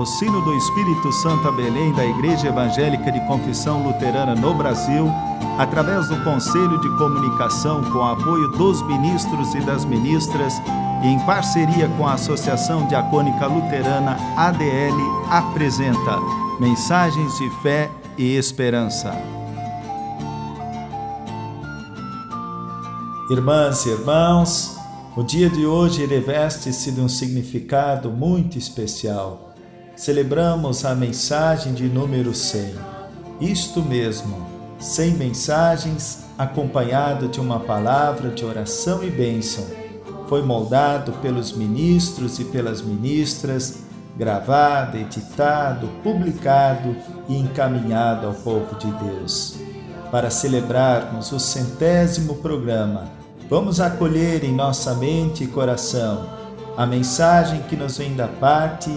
o Sino do Espírito Santo a Belém da Igreja Evangélica de Confissão Luterana no Brasil, através do Conselho de Comunicação com apoio dos ministros e das ministras e em parceria com a Associação Diacônica Luterana ADL, apresenta Mensagens de Fé e Esperança. Irmãs e irmãos, o dia de hoje reveste-se de um significado muito especial. Celebramos a mensagem de número 100. Isto mesmo, 100 mensagens acompanhado de uma palavra de oração e bênção. Foi moldado pelos ministros e pelas ministras, gravado, editado, publicado e encaminhado ao povo de Deus. Para celebrarmos o centésimo programa, Vamos acolher em nossa mente e coração a mensagem que nos vem da parte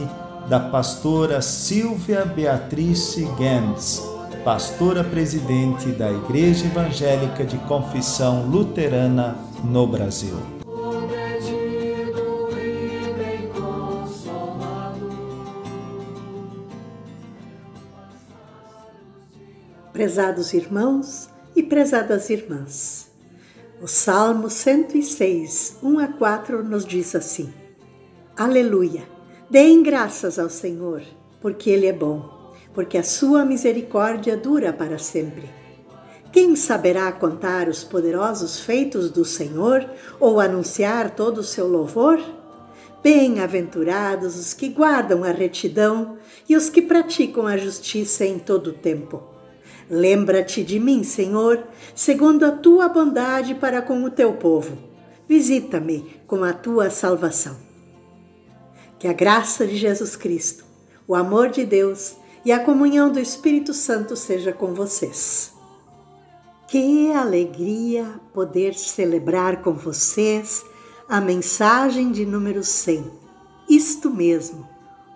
da pastora Silvia Beatrice Gens, pastora presidente da Igreja Evangélica de Confissão Luterana no Brasil. Prezados irmãos e prezadas irmãs, o Salmo 106, 1 a 4 nos diz assim: Aleluia! Deem graças ao Senhor, porque Ele é bom, porque a sua misericórdia dura para sempre. Quem saberá contar os poderosos feitos do Senhor ou anunciar todo o seu louvor? Bem-aventurados os que guardam a retidão e os que praticam a justiça em todo o tempo. Lembra-te de mim, Senhor, segundo a tua bondade para com o teu povo. Visita-me com a tua salvação. Que a graça de Jesus Cristo, o amor de Deus e a comunhão do Espírito Santo seja com vocês. Que alegria poder celebrar com vocês a mensagem de número 100. Isto mesmo,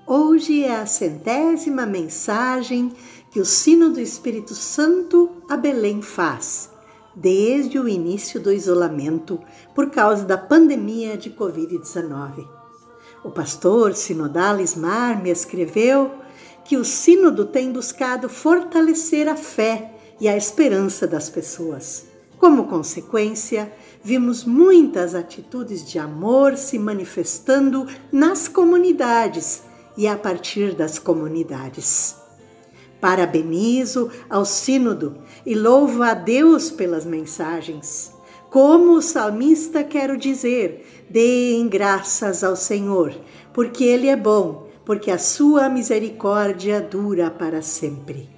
hoje é a centésima mensagem que o sino do Espírito Santo a Belém faz, desde o início do isolamento por causa da pandemia de Covid-19. O pastor sinodal Ismar me escreveu que o sínodo tem buscado fortalecer a fé e a esperança das pessoas. Como consequência, vimos muitas atitudes de amor se manifestando nas comunidades e a partir das comunidades. Parabenizo ao Sínodo e louvo a Deus pelas mensagens. Como o salmista, quero dizer: deem graças ao Senhor, porque Ele é bom, porque a sua misericórdia dura para sempre.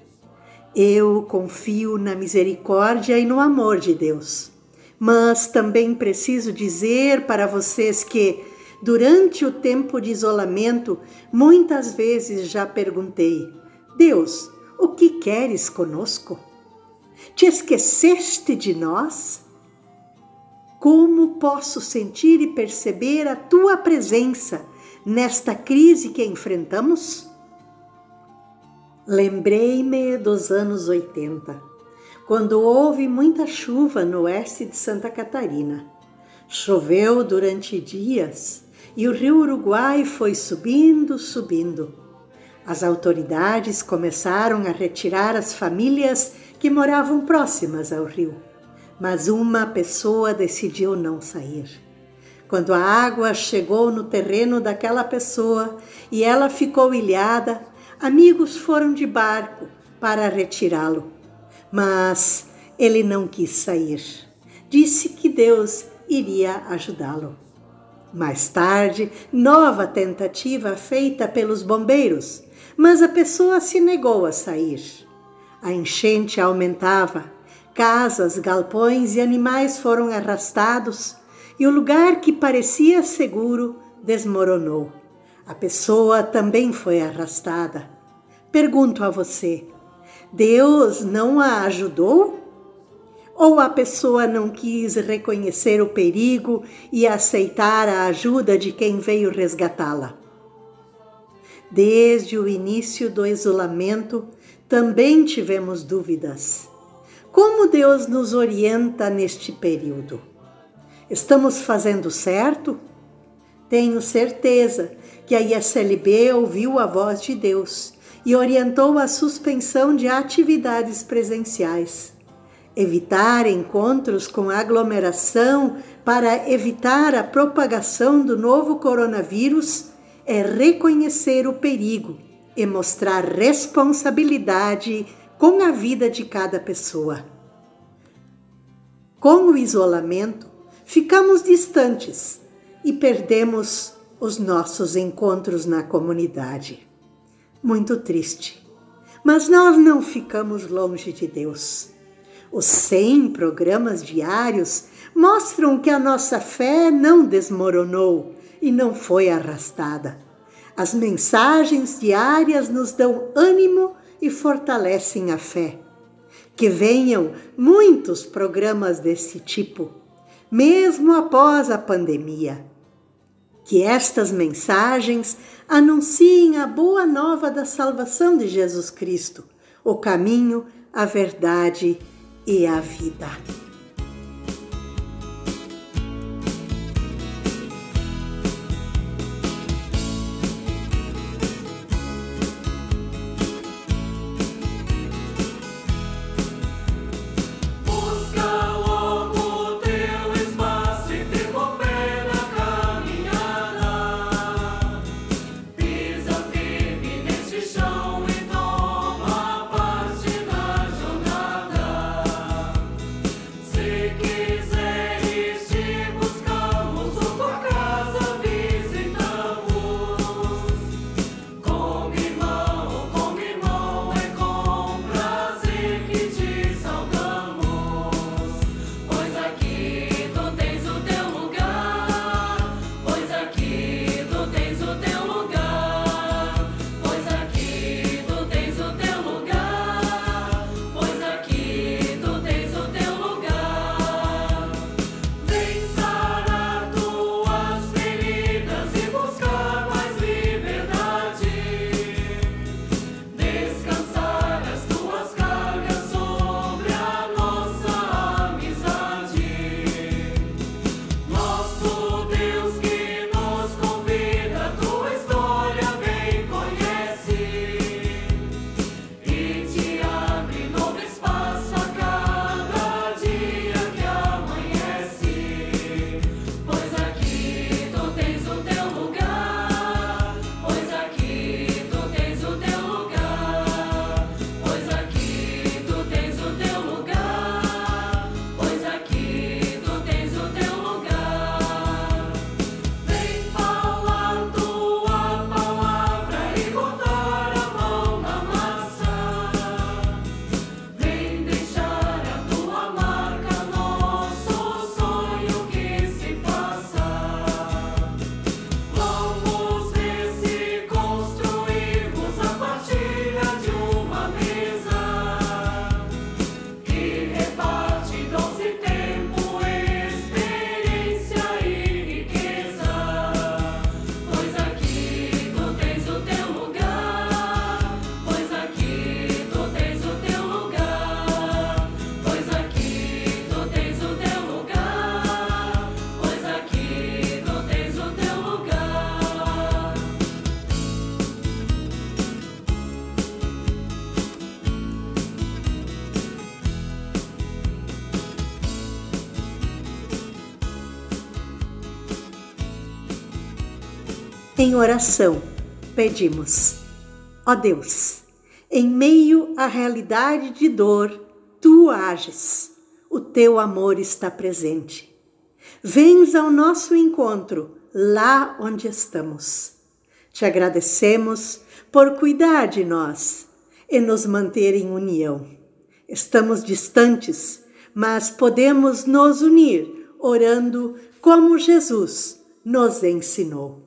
Eu confio na misericórdia e no amor de Deus. Mas também preciso dizer para vocês que, durante o tempo de isolamento, muitas vezes já perguntei: Deus, o que queres conosco? Te esqueceste de nós? Como posso sentir e perceber a tua presença nesta crise que enfrentamos? Lembrei-me dos anos 80, quando houve muita chuva no oeste de Santa Catarina. Choveu durante dias e o rio Uruguai foi subindo, subindo as autoridades começaram a retirar as famílias que moravam próximas ao rio, mas uma pessoa decidiu não sair. Quando a água chegou no terreno daquela pessoa e ela ficou ilhada, amigos foram de barco para retirá-lo. Mas ele não quis sair. Disse que Deus iria ajudá-lo. Mais tarde, nova tentativa feita pelos bombeiros mas a pessoa se negou a sair. A enchente aumentava, casas, galpões e animais foram arrastados e o lugar que parecia seguro desmoronou. A pessoa também foi arrastada. Pergunto a você: Deus não a ajudou? Ou a pessoa não quis reconhecer o perigo e aceitar a ajuda de quem veio resgatá-la? Desde o início do isolamento, também tivemos dúvidas. Como Deus nos orienta neste período? Estamos fazendo certo? Tenho certeza que a ISLB ouviu a voz de Deus e orientou a suspensão de atividades presenciais. Evitar encontros com aglomeração para evitar a propagação do novo coronavírus é reconhecer o perigo e mostrar responsabilidade com a vida de cada pessoa. Com o isolamento, ficamos distantes e perdemos os nossos encontros na comunidade. Muito triste. Mas nós não ficamos longe de Deus. Os 100 programas diários mostram que a nossa fé não desmoronou e não foi arrastada. As mensagens diárias nos dão ânimo e fortalecem a fé. Que venham muitos programas desse tipo, mesmo após a pandemia. Que estas mensagens anunciem a boa nova da salvação de Jesus Cristo, o caminho, a verdade e a vida. Em oração, pedimos: Ó Deus, em meio à realidade de dor, tu ages, o teu amor está presente. Vens ao nosso encontro, lá onde estamos. Te agradecemos por cuidar de nós e nos manter em união. Estamos distantes, mas podemos nos unir orando como Jesus nos ensinou.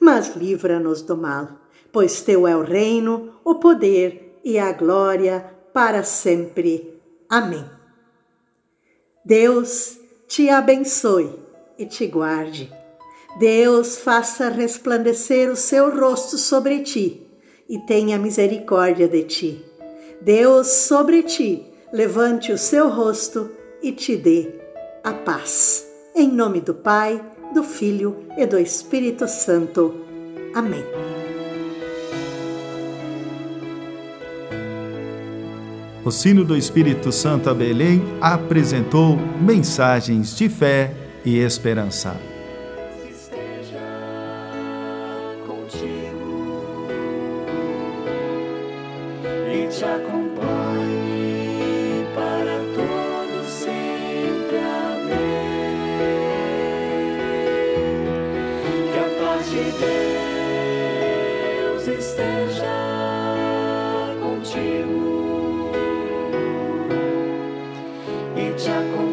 mas livra-nos do mal, pois teu é o reino, o poder e a glória para sempre. Amém. Deus te abençoe e te guarde. Deus faça resplandecer o seu rosto sobre ti e tenha misericórdia de ti. Deus sobre ti levante o seu rosto e te dê a paz. Em nome do Pai, do Filho e do Espírito Santo. Amém. O sino do Espírito Santo a Belém apresentou mensagens de fé e esperança. Esteja contigo e te acompanhe esteja contigo. te acompanha.